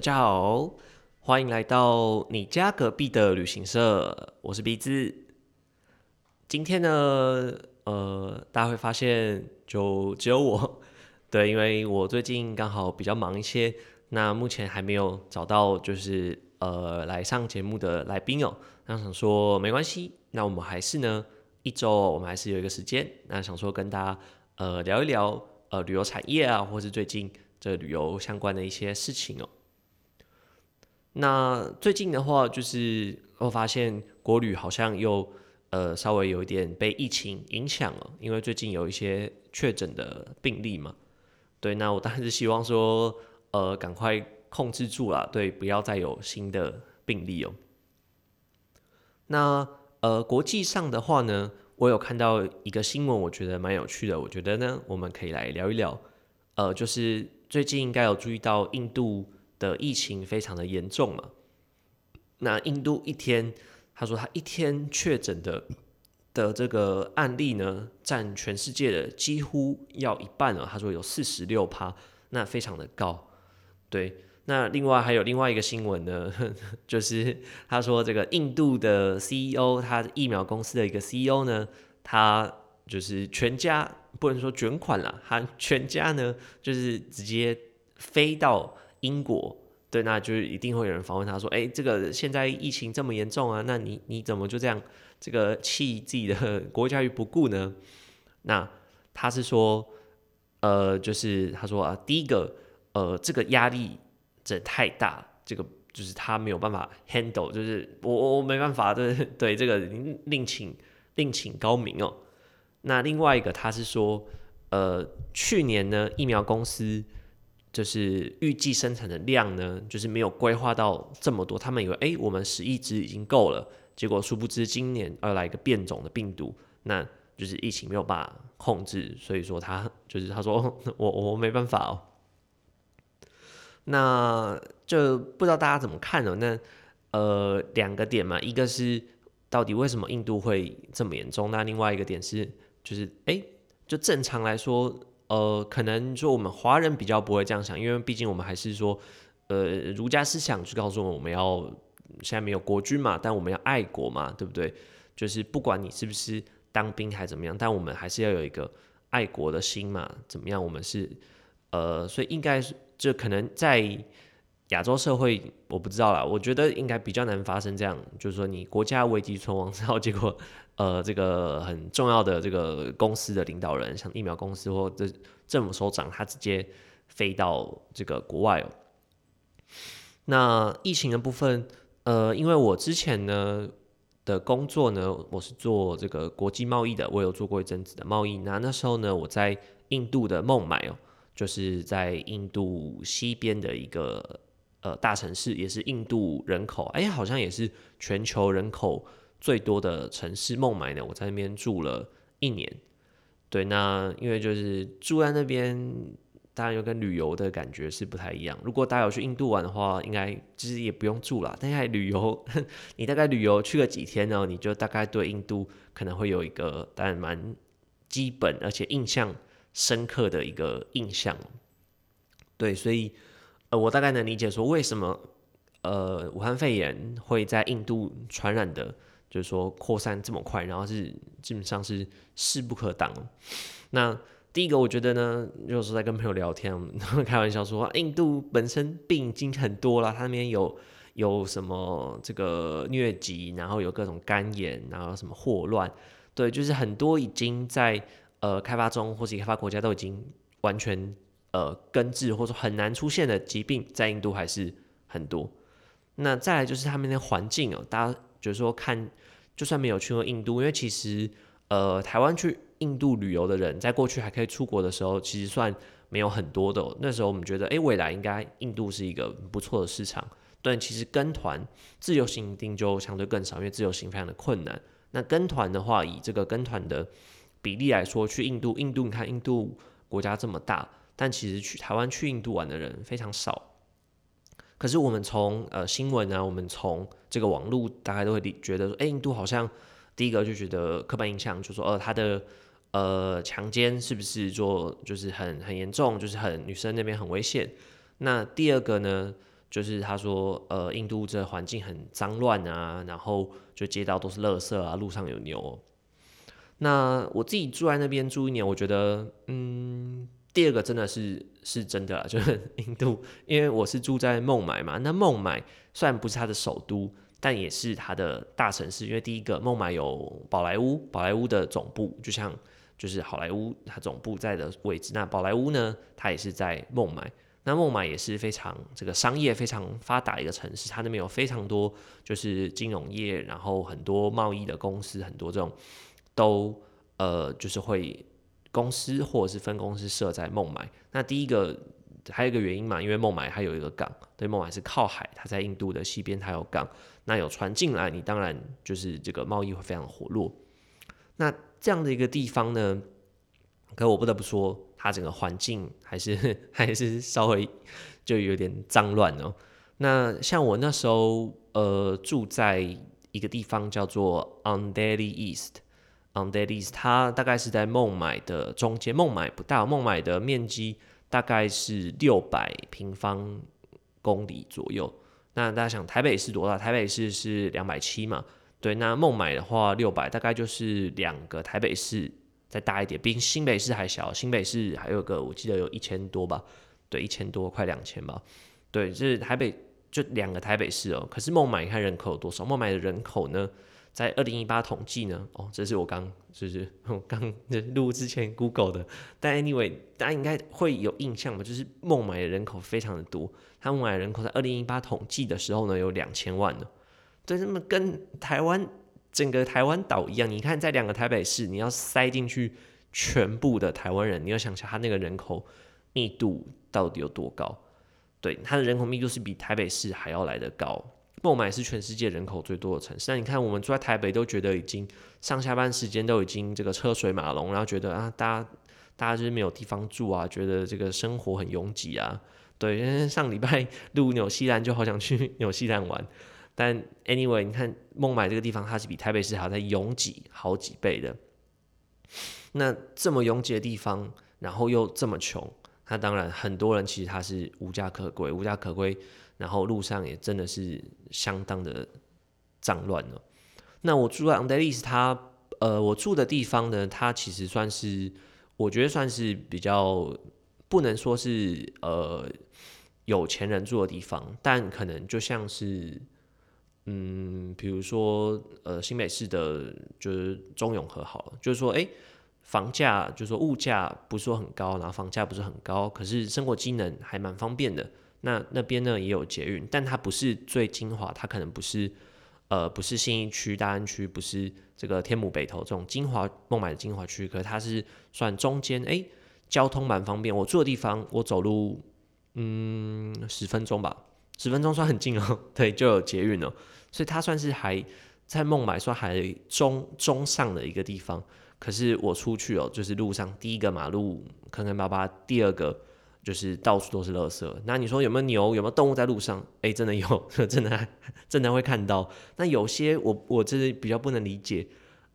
大家好，欢迎来到你家隔壁的旅行社，我是鼻子。今天呢，呃，大家会发现就只有我，对，因为我最近刚好比较忙一些，那目前还没有找到就是呃来上节目的来宾哦。那想说没关系，那我们还是呢一周我们还是有一个时间，那想说跟大家呃聊一聊呃旅游产业啊，或是最近这旅游相关的一些事情哦。那最近的话，就是我发现国旅好像又呃稍微有一点被疫情影响了，因为最近有一些确诊的病例嘛。对，那我当然是希望说，呃，赶快控制住了，对，不要再有新的病例哦。那呃，国际上的话呢，我有看到一个新闻，我觉得蛮有趣的，我觉得呢，我们可以来聊一聊。呃，就是最近应该有注意到印度。的疫情非常的严重嘛，那印度一天，他说他一天确诊的的这个案例呢，占全世界的几乎要一半了。他说有四十六趴，那非常的高。对，那另外还有另外一个新闻呢，就是他说这个印度的 CEO，他疫苗公司的一个 CEO 呢，他就是全家不能说卷款了，他全家呢就是直接飞到。英国对，那就是一定会有人访问他说：“哎，这个现在疫情这么严重啊，那你你怎么就这样这个弃自己的 国家于不顾呢？”那他是说，呃，就是他说啊，第一个，呃，这个压力这太大，这个就是他没有办法 handle，就是我我没办法，对 对，这个另请另请高明哦。那另外一个，他是说，呃，去年呢，疫苗公司。就是预计生产的量呢，就是没有规划到这么多。他们以为，哎，我们十亿只已经够了。结果殊不知，今年要来一个变种的病毒，那就是疫情没有办法控制。所以说，他就是他说，我我没办法哦。那就不知道大家怎么看呢？那呃，两个点嘛，一个是到底为什么印度会这么严重？那另外一个点是，就是哎，就正常来说。呃，可能说我们华人比较不会这样想，因为毕竟我们还是说，呃，儒家思想就告诉我们，我们要现在没有国君嘛，但我们要爱国嘛，对不对？就是不管你是不是当兵还怎么样，但我们还是要有一个爱国的心嘛，怎么样？我们是呃，所以应该是就可能在。亚洲社会我不知道啦，我觉得应该比较难发生这样，就是说你国家危急存亡 之后，结果呃这个很重要的这个公司的领导人，像疫苗公司或者政府首长，他直接飞到这个国外哦。那疫情的部分，呃，因为我之前呢的工作呢，我是做这个国际贸易的，我有做过一阵子的贸易。那那时候呢，我在印度的孟买哦，就是在印度西边的一个。呃，大城市也是印度人口，哎，好像也是全球人口最多的城市。孟买呢，我在那边住了一年。对，那因为就是住在那边，当然又跟旅游的感觉是不太一样。如果大家有去印度玩的话，应该其实也不用住了。但是旅游，你大概旅游去个几天呢，你就大概对印度可能会有一个但蛮基本而且印象深刻的一个印象。对，所以。呃，我大概能理解说为什么呃武汉肺炎会在印度传染的，就是说扩散这么快，然后是基本上是势不可挡。那第一个我觉得呢，就是在跟朋友聊天，开玩笑说，印度本身病已经很多了，它那边有有什么这个疟疾，然后有各种肝炎，然后什么霍乱，对，就是很多已经在呃开发中或者开发国家都已经完全。呃，根治或者说很难出现的疾病，在印度还是很多。那再来就是他们的环境哦，大家就是说看，就算没有去过印度，因为其实呃，台湾去印度旅游的人，在过去还可以出国的时候，其实算没有很多的。那时候我们觉得，哎，未来应该印度是一个不错的市场。但其实跟团自由行一定就相对更少，因为自由行非常的困难。那跟团的话，以这个跟团的比例来说，去印度，印度你看印度国家这么大。但其实去台湾去印度玩的人非常少，可是我们从呃新闻啊，我们从这个网络大概都会觉得说，哎，印度好像第一个就觉得刻板印象，就说呃他的呃强奸是不是做就是很很严重，就是很女生那边很危险。那第二个呢，就是他说，呃，印度这环境很脏乱啊，然后就街道都是垃圾啊，路上有牛。那我自己住在那边住一年，我觉得，嗯，第二个真的是是真的，就是印度，因为我是住在孟买嘛。那孟买虽然不是它的首都，但也是它的大城市，因为第一个孟买有宝莱坞，宝莱坞的总部就像就是好莱坞它总部在的位置。那宝莱坞呢，它也是在孟买。那孟买也是非常这个商业非常发达一个城市，它那边有非常多就是金融业，然后很多贸易的公司，很多这种都呃就是会公司或者是分公司设在孟买。那第一个还有一个原因嘛，因为孟买它有一个港，对，孟买是靠海，它在印度的西边，它有港，那有船进来，你当然就是这个贸易会非常活络。那这样的一个地方呢，可我不得不说。它整个环境还是 还是稍微就有点脏乱哦。那像我那时候呃住在一个地方叫做 On Daily East On that list，它大概是在孟买的中间。孟买不大，孟买的面积大概是六百平方公里左右。那大家想台北市多大？台北市是两百七嘛？对，那孟买的话六百，大概就是两个台北市。再大一点，比新北市还小。新北市还有个，我记得有一千多吧，对，一千多，快两千吧。对，就是台北就两个台北市哦。可是孟买，你看人口有多少？孟买的人口呢，在二零一八统计呢，哦，这是我刚就是 我刚录之前 Google 的。但 anyway，大家应该会有印象吧？就是孟买的人口非常的多，他孟买人口在二零一八统计的时候呢，有两千万呢。对，那么跟台湾。整个台湾岛一样，你看在两个台北市，你要塞进去全部的台湾人，你要想想它那个人口密度到底有多高？对，它的人口密度是比台北市还要来得高。孟买是全世界人口最多的城市，那你看我们住在台北都觉得已经上下班时间都已经这个车水马龙，然后觉得啊，大家大家就是没有地方住啊，觉得这个生活很拥挤啊。对，上礼拜 入纽西兰就好想去 纽西兰玩。但 anyway，你看孟买这个地方，它是比台北市还要再拥挤好几倍的。那这么拥挤的地方，然后又这么穷，那当然很多人其实他是无家可归，无家可归，然后路上也真的是相当的脏乱了。那我住在 a n d e l i s 它呃，我住的地方呢，它其实算是我觉得算是比较不能说是呃有钱人住的地方，但可能就像是。嗯，比如说，呃，新北市的，就是中永和好了，就是说，哎，房价，就是说物价不是说很高，然后房价不是很高，可是生活机能还蛮方便的。那那边呢也有捷运，但它不是最精华，它可能不是，呃，不是信义区、大安区，不是这个天母北投这种精华孟买的精华区，可是它是算中间，哎，交通蛮方便。我住的地方，我走路，嗯，十分钟吧，十分钟算很近哦，对，就有捷运哦。所以它算是还在孟买算还中中上的一个地方，可是我出去哦，就是路上第一个马路坑坑巴巴，第二个就是到处都是垃圾。那你说有没有牛？有没有动物在路上？哎，真的有，真的真的会看到。那有些我我真的比较不能理解，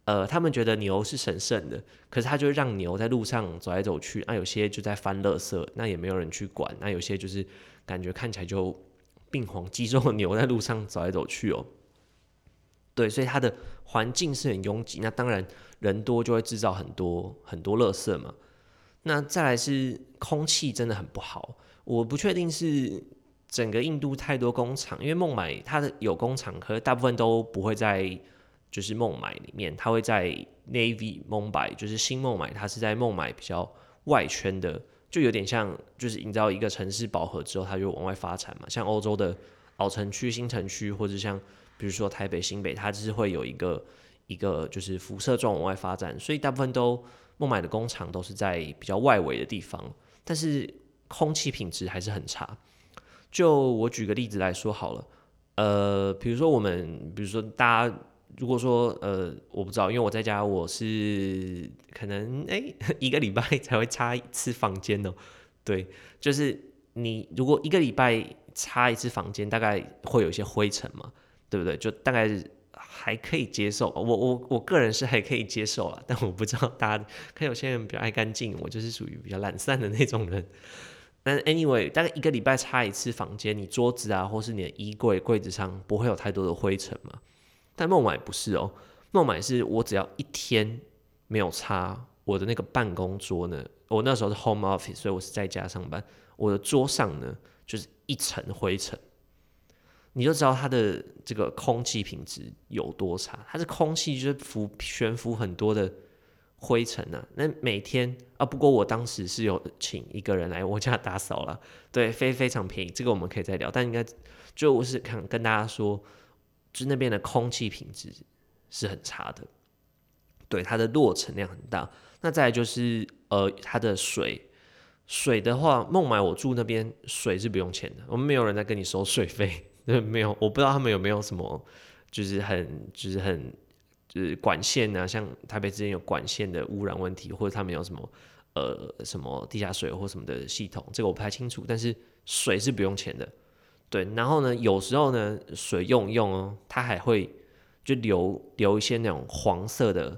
呃，他们觉得牛是神圣的，可是他就让牛在路上走来走去。那有些就在翻垃圾，那也没有人去管。那有些就是感觉看起来就。病黄肌肉的牛在路上走来走去哦，对，所以它的环境是很拥挤。那当然人多就会制造很多很多垃圾嘛。那再来是空气真的很不好。我不确定是整个印度太多工厂，因为孟买它的有工厂，可是大部分都不会在就是孟买里面，它会在 Navy 孟买，就是新孟买，它是在孟买比较外圈的。就有点像，就是你知道一个城市饱和之后，它就往外发展嘛。像欧洲的老城区、新城区，或者像比如说台北、新北，它就是会有一个一个就是辐射状往外发展。所以大部分都孟买的工厂都是在比较外围的地方，但是空气品质还是很差。就我举个例子来说好了，呃，比如说我们，比如说大家。如果说呃，我不知道，因为我在家，我是可能哎一个礼拜 才会擦一次房间哦。对，就是你如果一个礼拜擦一次房间，大概会有一些灰尘嘛，对不对？就大概还可以接受。我我我个人是还可以接受了，但我不知道大家，看有些人比较爱干净，我就是属于比较懒散的那种人。但 anyway，大概一个礼拜擦一次房间，你桌子啊，或是你的衣柜柜子上不会有太多的灰尘嘛？但孟买不是哦，孟买是我只要一天没有擦我的那个办公桌呢，我那时候是 home office，所以我是在家上班，我的桌上呢就是一层灰尘，你就知道它的这个空气品质有多差，它是空气就是浮悬浮很多的。灰尘啊，那每天啊，不过我当时是有请一个人来我家打扫了，对，非非常便宜，这个我们可以再聊。但应该就我是想跟大家说，就那边的空气品质是很差的，对，它的落尘量很大。那再来就是呃，它的水水的话，孟买我住那边水是不用钱的，我们没有人在跟你收水费，对没有，我不知道他们有没有什么，就是很就是很。就是管线啊，像台北之间有管线的污染问题，或者他们有什么呃什么地下水或什么的系统，这个我不太清楚。但是水是不用钱的，对。然后呢，有时候呢，水用用哦，它还会就流流一些那种黄色的，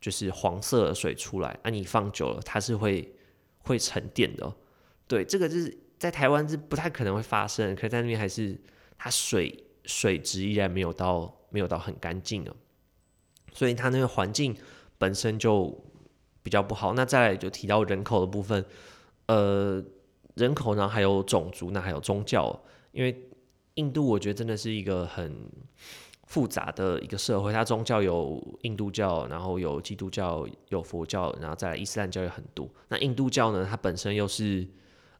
就是黄色的水出来。啊，你放久了，它是会会沉淀的。对，这个就是在台湾是不太可能会发生，可是在那边还是它水水质依然没有到没有到很干净啊。所以它那个环境本身就比较不好。那再来就提到人口的部分，呃，人口呢还有种族，那还有宗教。因为印度我觉得真的是一个很复杂的一个社会，它宗教有印度教，然后有基督教，有佛教，然后再来伊斯兰教也很多。那印度教呢，它本身又是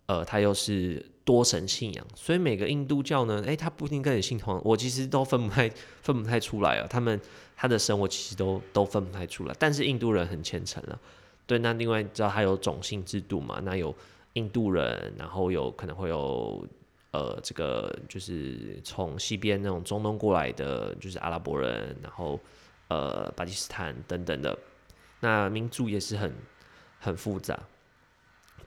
呃，它又是多神信仰，所以每个印度教呢，哎，它不一定跟你信同，我其实都分不太分不太出来啊，他们。他的神我其实都都分不太出来，但是印度人很虔诚了。对，那另外知道他有种姓制度嘛？那有印度人，然后有可能会有呃，这个就是从西边那种中东过来的，就是阿拉伯人，然后呃巴基斯坦等等的。那民族也是很很复杂。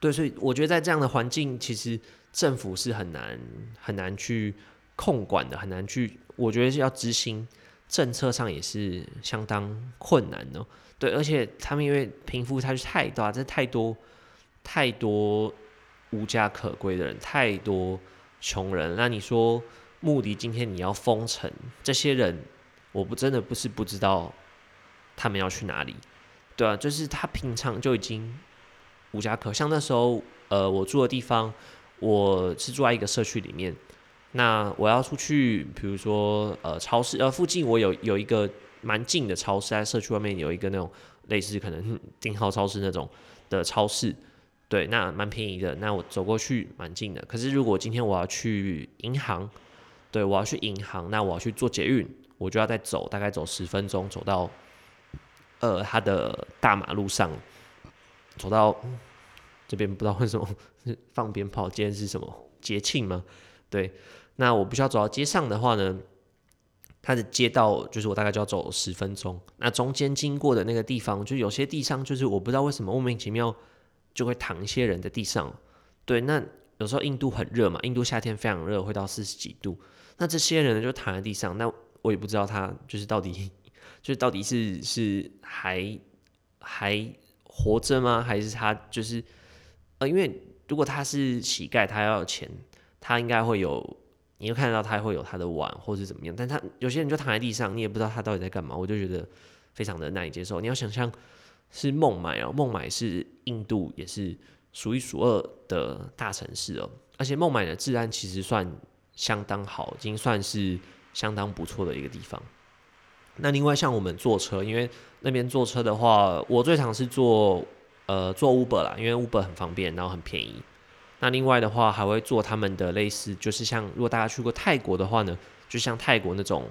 对，所以我觉得在这样的环境，其实政府是很难很难去控管的，很难去，我觉得是要执行。政策上也是相当困难哦，对，而且他们因为贫富差距太大，这太多太多无家可归的人，太多穷人。那你说，目的今天你要封城，这些人，我不真的不是不知道他们要去哪里，对啊，就是他平常就已经无家可，像那时候，呃，我住的地方，我是住在一个社区里面。那我要出去，比如说呃超市，呃附近我有有一个蛮近的超市，在社区外面有一个那种类似可能 顶号超市那种的超市，对，那蛮便宜的。那我走过去蛮近的。可是如果今天我要去银行，对我要去银行，那我要去做捷运，我就要再走，大概走十分钟，走到呃它的大马路上，走到这边不知道为什么 放鞭炮，今天是什么节庆吗？对。那我不需要走到街上的话呢，它的街道就是我大概就要走十分钟。那中间经过的那个地方，就有些地上就是我不知道为什么莫名其妙就会躺一些人在地上。对，那有时候印度很热嘛，印度夏天非常热，会到四十几度。那这些人呢就躺在地上，那我也不知道他就是到底 就是到底是是还还活着吗？还是他就是呃，因为如果他是乞丐，他要钱，他应该会有。你会看到他会有他的碗，或是怎么样，但他有些人就躺在地上，你也不知道他到底在干嘛，我就觉得非常的难以接受。你要想象是孟买哦，孟买是印度也是数一数二的大城市哦，而且孟买的治安其实算相当好，已经算是相当不错的一个地方。那另外像我们坐车，因为那边坐车的话，我最常是坐呃坐 Uber 啦，因为 Uber 很方便，然后很便宜。那另外的话，还会坐他们的类似，就是像如果大家去过泰国的话呢，就像泰国那种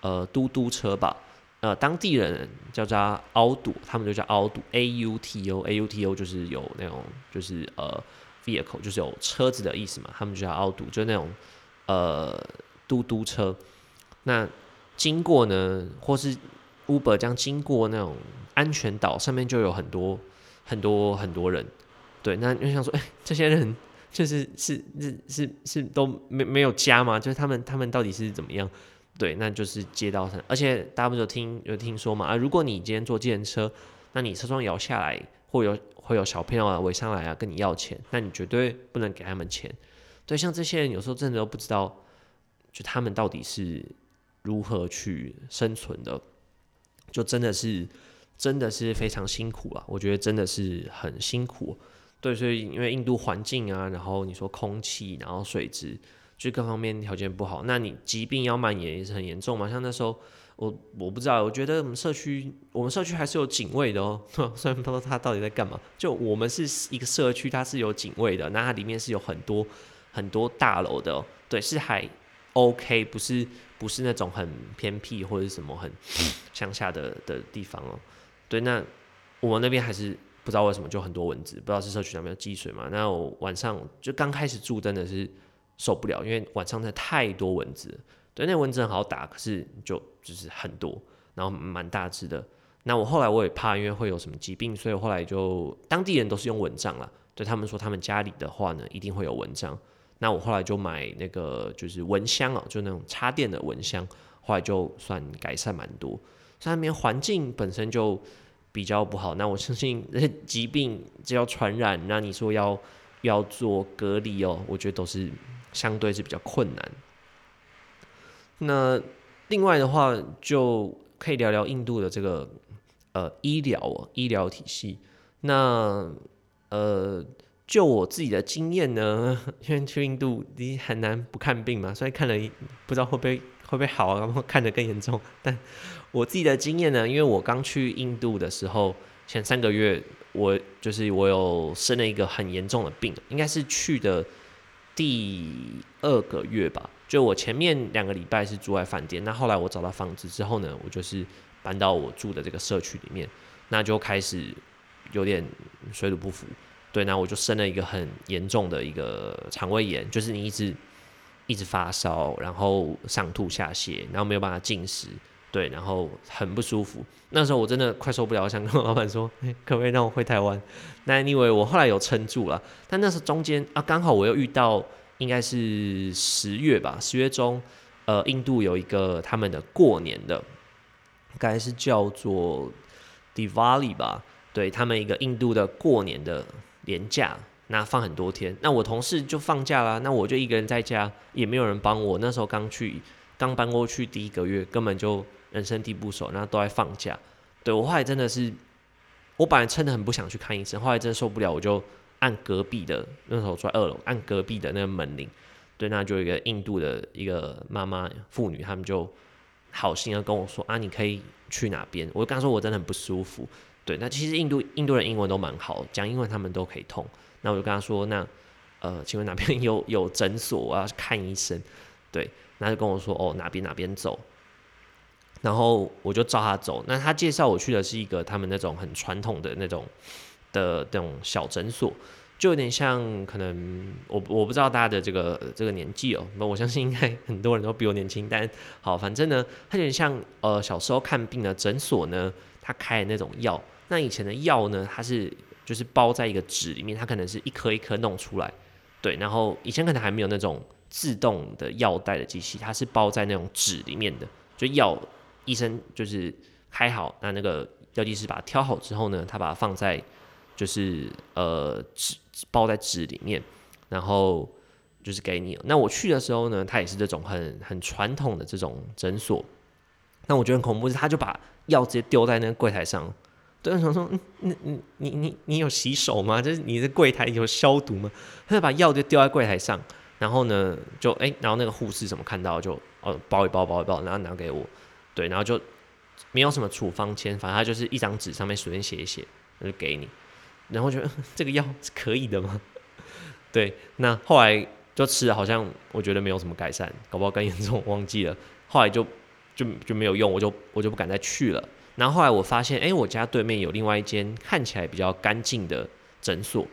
呃嘟嘟车吧，呃当地人叫它奥堵，他们就叫奥堵 A U T O A U T O 就是有那种就是呃 vehicle 就是有车子的意思嘛，他们就叫奥堵，就那种呃嘟嘟车。那经过呢，或是 Uber 将经过那种安全岛上面，就有很多很多很多人，对，那就想说，哎，这些人。就是是是是是都没没有家吗？就是他们他们到底是怎么样？对，那就是街道上，而且大家不有听有听说嘛啊？如果你今天坐计程车，那你车窗摇下来，会有会有小朋友啊围上来啊跟你要钱，那你绝对不能给他们钱。对，像这些人有时候真的都不知道，就他们到底是如何去生存的，就真的是真的是非常辛苦啊！我觉得真的是很辛苦。对，所以因为印度环境啊，然后你说空气，然后水质，就各方面条件不好，那你疾病要蔓延也是很严重嘛。像那时候我我不知道，我觉得我们社区我们社区还是有警卫的哦，虽然不知道他到底在干嘛。就我们是一个社区，它是有警卫的，那它里面是有很多很多大楼的，对，是还 OK，不是不是那种很偏僻或者什么很乡下的的地方哦。对，那我们那边还是。不知道为什么就很多蚊子，不知道是社区那边积水嘛？那我晚上就刚开始住真的是受不了，因为晚上真的太多蚊子。对，那蚊子很好打，可是就就是很多，然后蛮大只的。那我后来我也怕，因为会有什么疾病，所以后来就当地人都是用蚊帐了。对他们说，他们家里的话呢，一定会有蚊帐。那我后来就买那个就是蚊香哦，就那种插电的蚊香，后来就算改善蛮多。那边环境本身就。比较不好，那我相信疾病只要传染，那你说要要做隔离哦，我觉得都是相对是比较困难。那另外的话，就可以聊聊印度的这个呃医疗哦，医疗体系。那呃，就我自己的经验呢，因为去印度你很难不看病嘛，所以看了不知道会不会会不会好，然后看得更严重，但。我自己的经验呢，因为我刚去印度的时候，前三个月我就是我有生了一个很严重的病，应该是去的第二个月吧。就我前面两个礼拜是住在饭店，那后来我找到房子之后呢，我就是搬到我住的这个社区里面，那就开始有点水土不服。对，那我就生了一个很严重的一个肠胃炎，就是你一直一直发烧，然后上吐下泻，然后没有办法进食。对，然后很不舒服。那时候我真的快受不了，想跟老板说，可不可以让我回台湾？那因为我后来有撑住了，但那时候中间啊，刚好我又遇到，应该是十月吧，十月中，呃，印度有一个他们的过年的，该是叫做 Diwali 吧，对他们一个印度的过年的年假，那放很多天。那我同事就放假了，那我就一个人在家，也没有人帮我。那时候刚去，刚搬过去第一个月，根本就。人生地不熟，然后都在放假。对我后来真的是，我本来撑的很不想去看医生，后来真的受不了，我就按隔壁的那时候住在二楼，按隔壁的那个门铃。对，那就有一个印度的一个妈妈妇女，他们就好心的跟我说啊，你可以去哪边？我就跟他说我真的很不舒服。对，那其实印度印度人英文都蛮好，讲英文他们都可以通。那我就跟他说，那呃，请问哪边 有有诊所？我要看医生。对，那就跟我说哦，哪边哪边走。然后我就照他走。那他介绍我去的是一个他们那种很传统的那种的那种小诊所，就有点像可能我我不知道大家的这个这个年纪哦，那我相信应该很多人都比我年轻。但好，反正呢，他有点像呃小时候看病的诊所呢，他开的那种药。那以前的药呢，它是就是包在一个纸里面，它可能是一颗一颗弄出来，对。然后以前可能还没有那种自动的药袋的机器，它是包在那种纸里面的，就药。医生就是开好，那那个药剂师把它挑好之后呢，他把它放在就是呃纸包在纸里面，然后就是给你。那我去的时候呢，他也是这种很很传统的这种 诊所。那我觉得很恐怖是，他就把药直接丢在那个柜台上。对，想说，嗯，你你你你你有洗手吗？就是你的柜台有消毒吗？他就把药就丢在柜台上，然后呢，就哎，然后那个护士怎么看到就哦包一包包一包，然后拿给我。对，然后就没有什么处方签，反正他就是一张纸上面随便写一写，那就给你。然后觉得 这个药是可以的吗？对，那后来就吃了，好像我觉得没有什么改善，搞不好更严重，忘记了。后来就就就没有用，我就我就不敢再去了。然后后来我发现，哎，我家对面有另外一间看起来比较干净的诊所，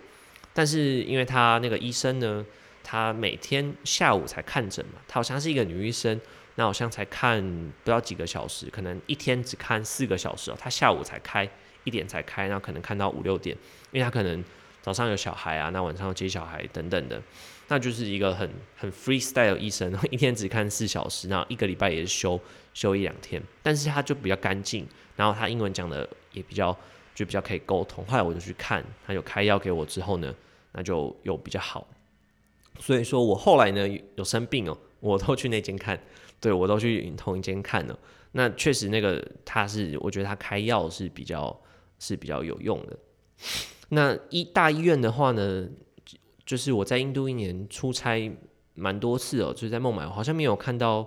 但是因为他那个医生呢，他每天下午才看诊嘛，他好像是一个女医生。那好像才看不到几个小时，可能一天只看四个小时哦。他下午才开一点才开，那可能看到五六点，因为他可能早上有小孩啊，那晚上接小孩等等的，那就是一个很很 freestyle 医生，一天只看四小时，然后一个礼拜也是休休一两天，但是他就比较干净，然后他英文讲的也比较就比较可以沟通。后来我就去看，他有开药给我之后呢，那就有比较好。所以说我后来呢有生病哦，我都去那间看，对我都去同一间看了。那确实那个他是，我觉得他开药是比较是比较有用的。那医大医院的话呢，就是我在印度一年出差蛮多次哦，就是在孟买，好像没有看到。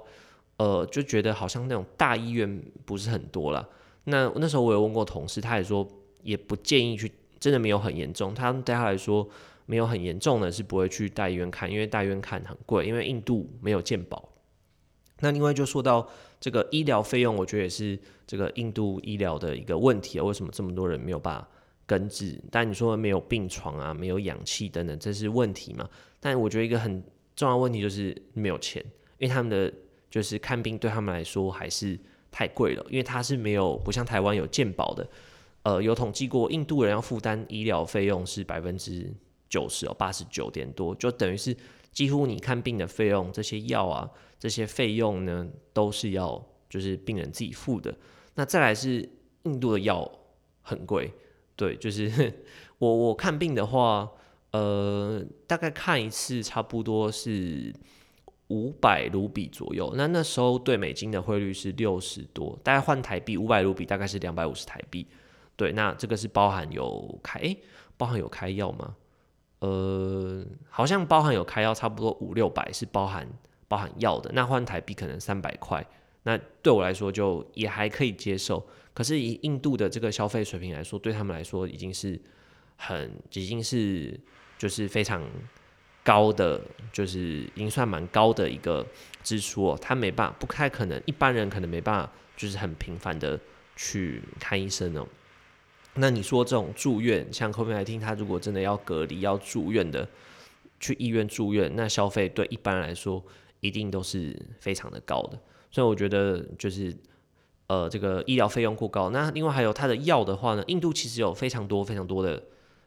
呃，就觉得好像那种大医院不是很多了。那那时候我有问过同事，他也说也不建议去，真的没有很严重。他对他来说没有很严重的，是不会去大医院看，因为大医院看很贵，因为印度没有健保。那另外就说到这个医疗费用，我觉得也是这个印度医疗的一个问题啊。为什么这么多人没有办法根治？但你说没有病床啊，没有氧气等等，这是问题嘛？但我觉得一个很重要问题就是没有钱，因为他们的。就是看病对他们来说还是太贵了，因为他是没有不像台湾有健保的，呃，有统计过印度人要负担医疗费用是百分之九十哦，八十九点多，就等于是几乎你看病的费用，这些药啊，这些费用呢都是要就是病人自己付的。那再来是印度的药很贵，对，就是我我看病的话，呃，大概看一次差不多是。五百卢比左右，那那时候对美金的汇率是六十多，大概换台币五百卢比大概是两百五十台币。对，那这个是包含有开，诶，包含有开药吗？呃，好像包含有开药，差不多五六百是包含包含药的。那换台币可能三百块，那对我来说就也还可以接受。可是以印度的这个消费水平来说，对他们来说已经是很已经是就是非常。高的就是已经算蛮高的一个支出哦，他没办法，不太可能，一般人可能没办法，就是很频繁的去看医生哦。那你说这种住院，像 COVID 来听，他如果真的要隔离要住院的，去医院住院，那消费对一般来说一定都是非常的高的。所以我觉得就是呃，这个医疗费用过高。那另外还有他的药的话呢，印度其实有非常多非常多的。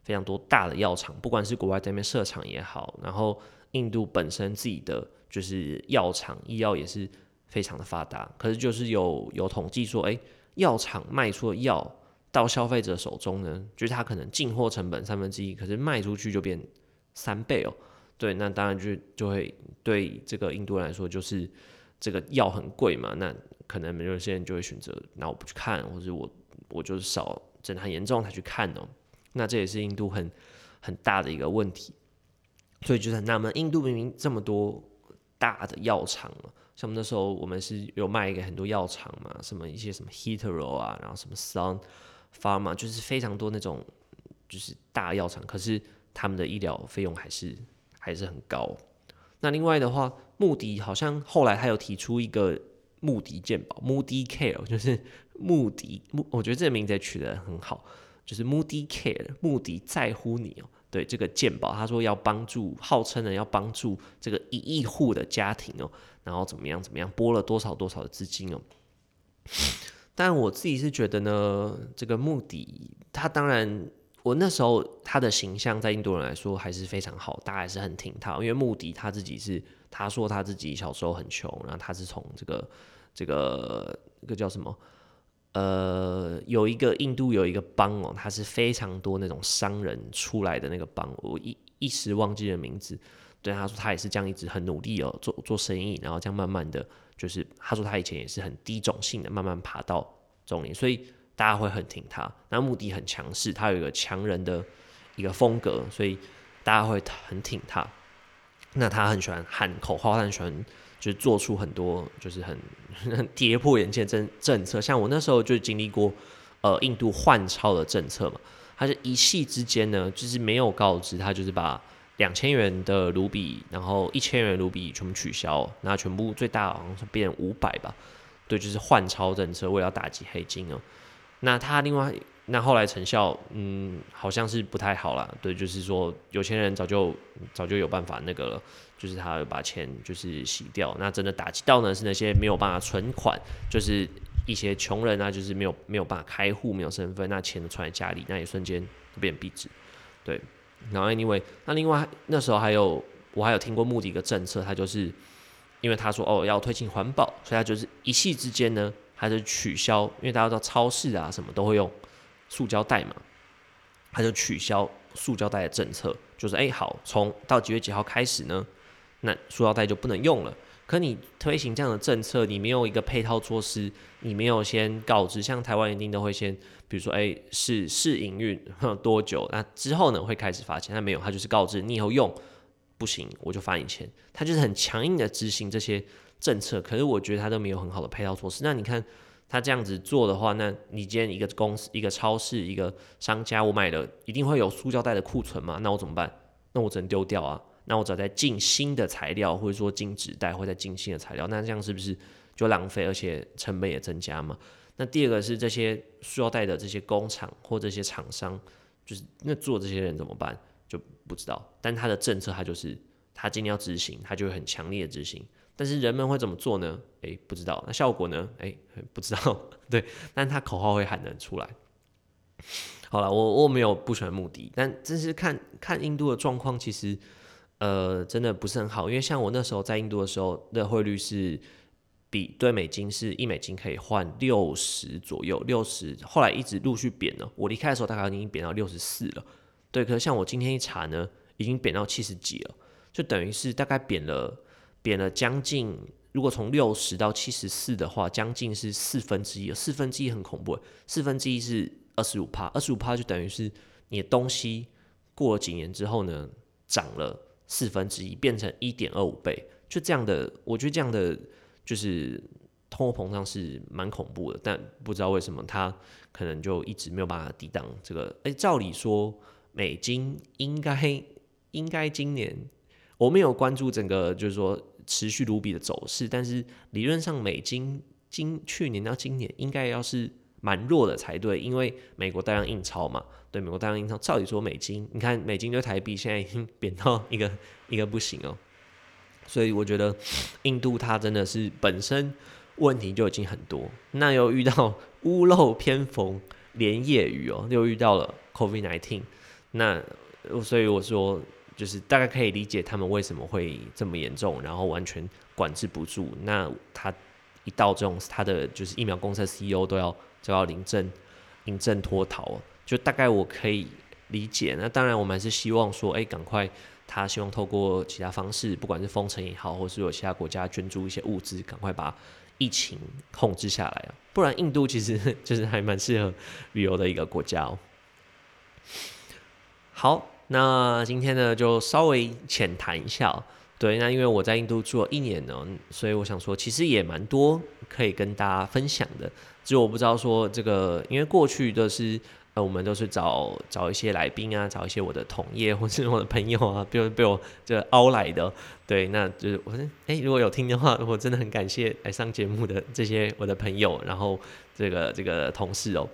非常多大的药厂，不管是国外这边设厂也好，然后印度本身自己的就是药厂，医药也是非常的发达。可是就是有有统计说，哎，药厂卖出的药到消费者手中呢，就是它可能进货成本三分之一，可是卖出去就变三倍哦。对，那当然就就会对这个印度人来说，就是这个药很贵嘛，那可能有些人就会选择，那我不去看，或者我我就是少真的很严重才去看哦。那这也是印度很很大的一个问题，所以就是很纳闷印度明明这么多大的药厂嘛，像那时候我们是有卖给很多药厂嘛，什么一些什么 Hetero 啊，然后什么 Sun Pharma，就是非常多那种就是大药厂，可是他们的医疗费用还是还是很高。那另外的话，穆迪好像后来还有提出一个穆迪健保，穆迪 Care，就是穆迪穆，我觉得这个名字取得很好。就是 Moody Care，穆迪在乎你哦。对这个健保，他说要帮助，号称呢要帮助这个一亿户的家庭哦，然后怎么样怎么样，拨了多少多少的资金哦。但我自己是觉得呢，这个穆迪，他当然，我那时候他的形象在印度人来说还是非常好，大家还是很挺他，因为穆迪他自己是他说他自己小时候很穷，然后他是从这个这个那个叫什么？呃，有一个印度有一个邦哦，它是非常多那种商人出来的那个邦，我一一时忘记了名字。对，他说他也是这样一直很努力哦，做做生意，然后这样慢慢的就是，他说他以前也是很低种姓的，慢慢爬到中年，所以大家会很挺他。那目的很强势，他有一个强人的一个风格，所以大家会很挺他。那他很喜欢喊口号，他很喜欢。就做出很多就是很 跌破眼镜政政策，像我那时候就经历过，呃，印度换钞的政策嘛，他是一夕之间呢，就是没有告知，他就是把两千元的卢比，然后一千元卢比全部取消，那全部最大好像是变五百吧，对，就是换钞政策，为了打击黑金哦。那他另外。那后来成效，嗯，好像是不太好了。对，就是说有钱人早就早就有办法那个了，就是他把钱就是洗掉。那真的打击到呢是那些没有办法存款，就是一些穷人啊，就是没有没有办法开户，没有身份，那钱都存在家里，那一瞬间变壁纸。对，然后 anyway，那另外那时候还有我还有听过目的一个政策，他就是因为他说哦要推进环保，所以他就是一夕之间呢，他就取消，因为大家知道超市啊什么都会用。塑胶袋嘛，他就取消塑胶袋的政策，就是哎好，从到几月几号开始呢，那塑料袋就不能用了。可你推行这样的政策，你没有一个配套措施，你没有先告知，像台湾一定都会先，比如说哎试试营运多久，那之后呢会开始罚钱，他没有，他就是告知你以后用不行，我就罚你钱，他就是很强硬的执行这些政策。可是我觉得他都没有很好的配套措施，那你看。他这样子做的话，那你今天一个公司、一个超市、一个商家，我买了一定会有塑胶袋的库存嘛？那我怎么办？那我只能丢掉啊。那我只要再进新的材料，或者说进纸袋，或者再进新的材料，那这样是不是就浪费，而且成本也增加嘛？那第二个是这些塑料袋的这些工厂或这些厂商，就是那做这些人怎么办？就不知道。但他的政策，他就是他今天要执行，他就会很强烈的执行。但是人们会怎么做呢？诶，不知道。那效果呢？诶，不知道。对，但他口号会喊得出来。好了，我我没有不喜欢目的，但这是看看印度的状况，其实呃真的不是很好。因为像我那时候在印度的时候，的汇率是比对美金是一美金可以换六十左右，六十后来一直陆续贬了。我离开的时候大概已经贬到六十四了。对，可是像我今天一查呢，已经贬到七十几了，就等于是大概贬了。贬了将近，如果从六十到七十四的话，将近是四分之一，四分之一很恐怖，四分之一是二十五帕，二十五帕就等于是你的东西过了几年之后呢，涨了四分之一，变成一点二五倍，就这样的，我觉得这样的就是通货膨胀是蛮恐怖的，但不知道为什么它可能就一直没有办法抵挡这个，哎，照理说美金应该应该今年我没有关注整个，就是说。持续卢比的走势，但是理论上美金今去年到今年应该要是蛮弱的才对，因为美国大量印钞嘛。对，美国大量印钞，照理说美金，你看美金对台币现在已经 贬到一个一个不行哦。所以我觉得印度它真的是本身问题就已经很多，那又遇到屋漏偏逢连夜雨哦，又遇到了 COVID nineteen，那所以我说。就是大概可以理解他们为什么会这么严重，然后完全管制不住。那他一到这种，他的就是疫苗公司的 CEO 都要就要临阵临阵脱逃，就大概我可以理解。那当然，我们还是希望说，哎，赶快他希望透过其他方式，不管是封城也好，或是有其他国家捐助一些物资，赶快把疫情控制下来啊。不然，印度其实 就是还蛮适合旅游的一个国家哦。好。那今天呢，就稍微浅谈一下，对，那因为我在印度住了一年呢，所以我想说，其实也蛮多可以跟大家分享的。只是我不知道说这个，因为过去都是呃，我们都是找找一些来宾啊，找一些我的同业或是我的朋友啊，被被我这凹来的，对，那就是我说哎，如果有听的话，我真的很感谢来上节目的这些我的朋友，然后这个这个同事哦，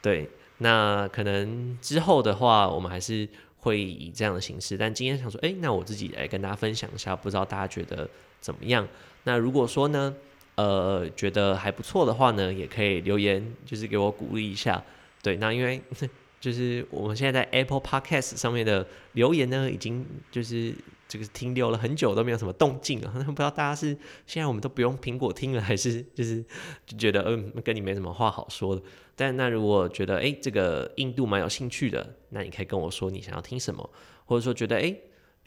对，那可能之后的话，我们还是。会以这样的形式，但今天想说，哎，那我自己来跟大家分享一下，不知道大家觉得怎么样？那如果说呢，呃，觉得还不错的话呢，也可以留言，就是给我鼓励一下。对，那因为 就是我们现在在 Apple Podcast 上面的留言呢，已经就是。这个停留了很久都没有什么动静了，不知道大家是现在我们都不用苹果听了，还是 就是就觉得嗯跟你没什么话好说的。但那如果觉得哎这个印度蛮有兴趣的，那你可以跟我说你想要听什么，或者说觉得哎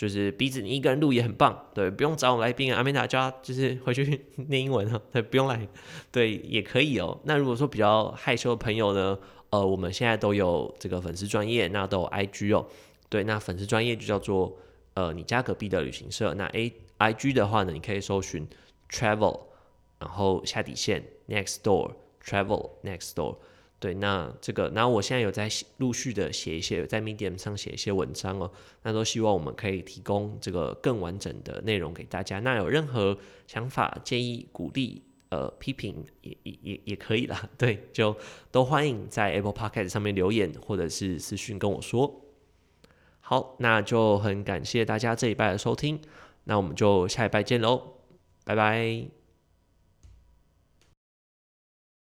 就是鼻子你一个人录也很棒，对，不用找我来宾啊，阿美达叫他就是回去 念英文哈，对，不用来，对，也可以哦。那如果说比较害羞的朋友呢，呃，我们现在都有这个粉丝专业，那都有 IG 哦，对，那粉丝专业就叫做。呃，你家隔壁的旅行社，那 A I G 的话呢，你可以搜寻 travel，然后下底线 next door travel next door，对，那这个，然后我现在有在陆续的写一些，在 Medium 上写一些文章哦，那都希望我们可以提供这个更完整的内容给大家。那有任何想法、建议、鼓励、呃批评也也也也可以啦，对，就都欢迎在 Apple Podcast 上面留言或者是私讯跟我说。好，那就很感谢大家这一拜的收听，那我们就下一拜见喽，拜拜。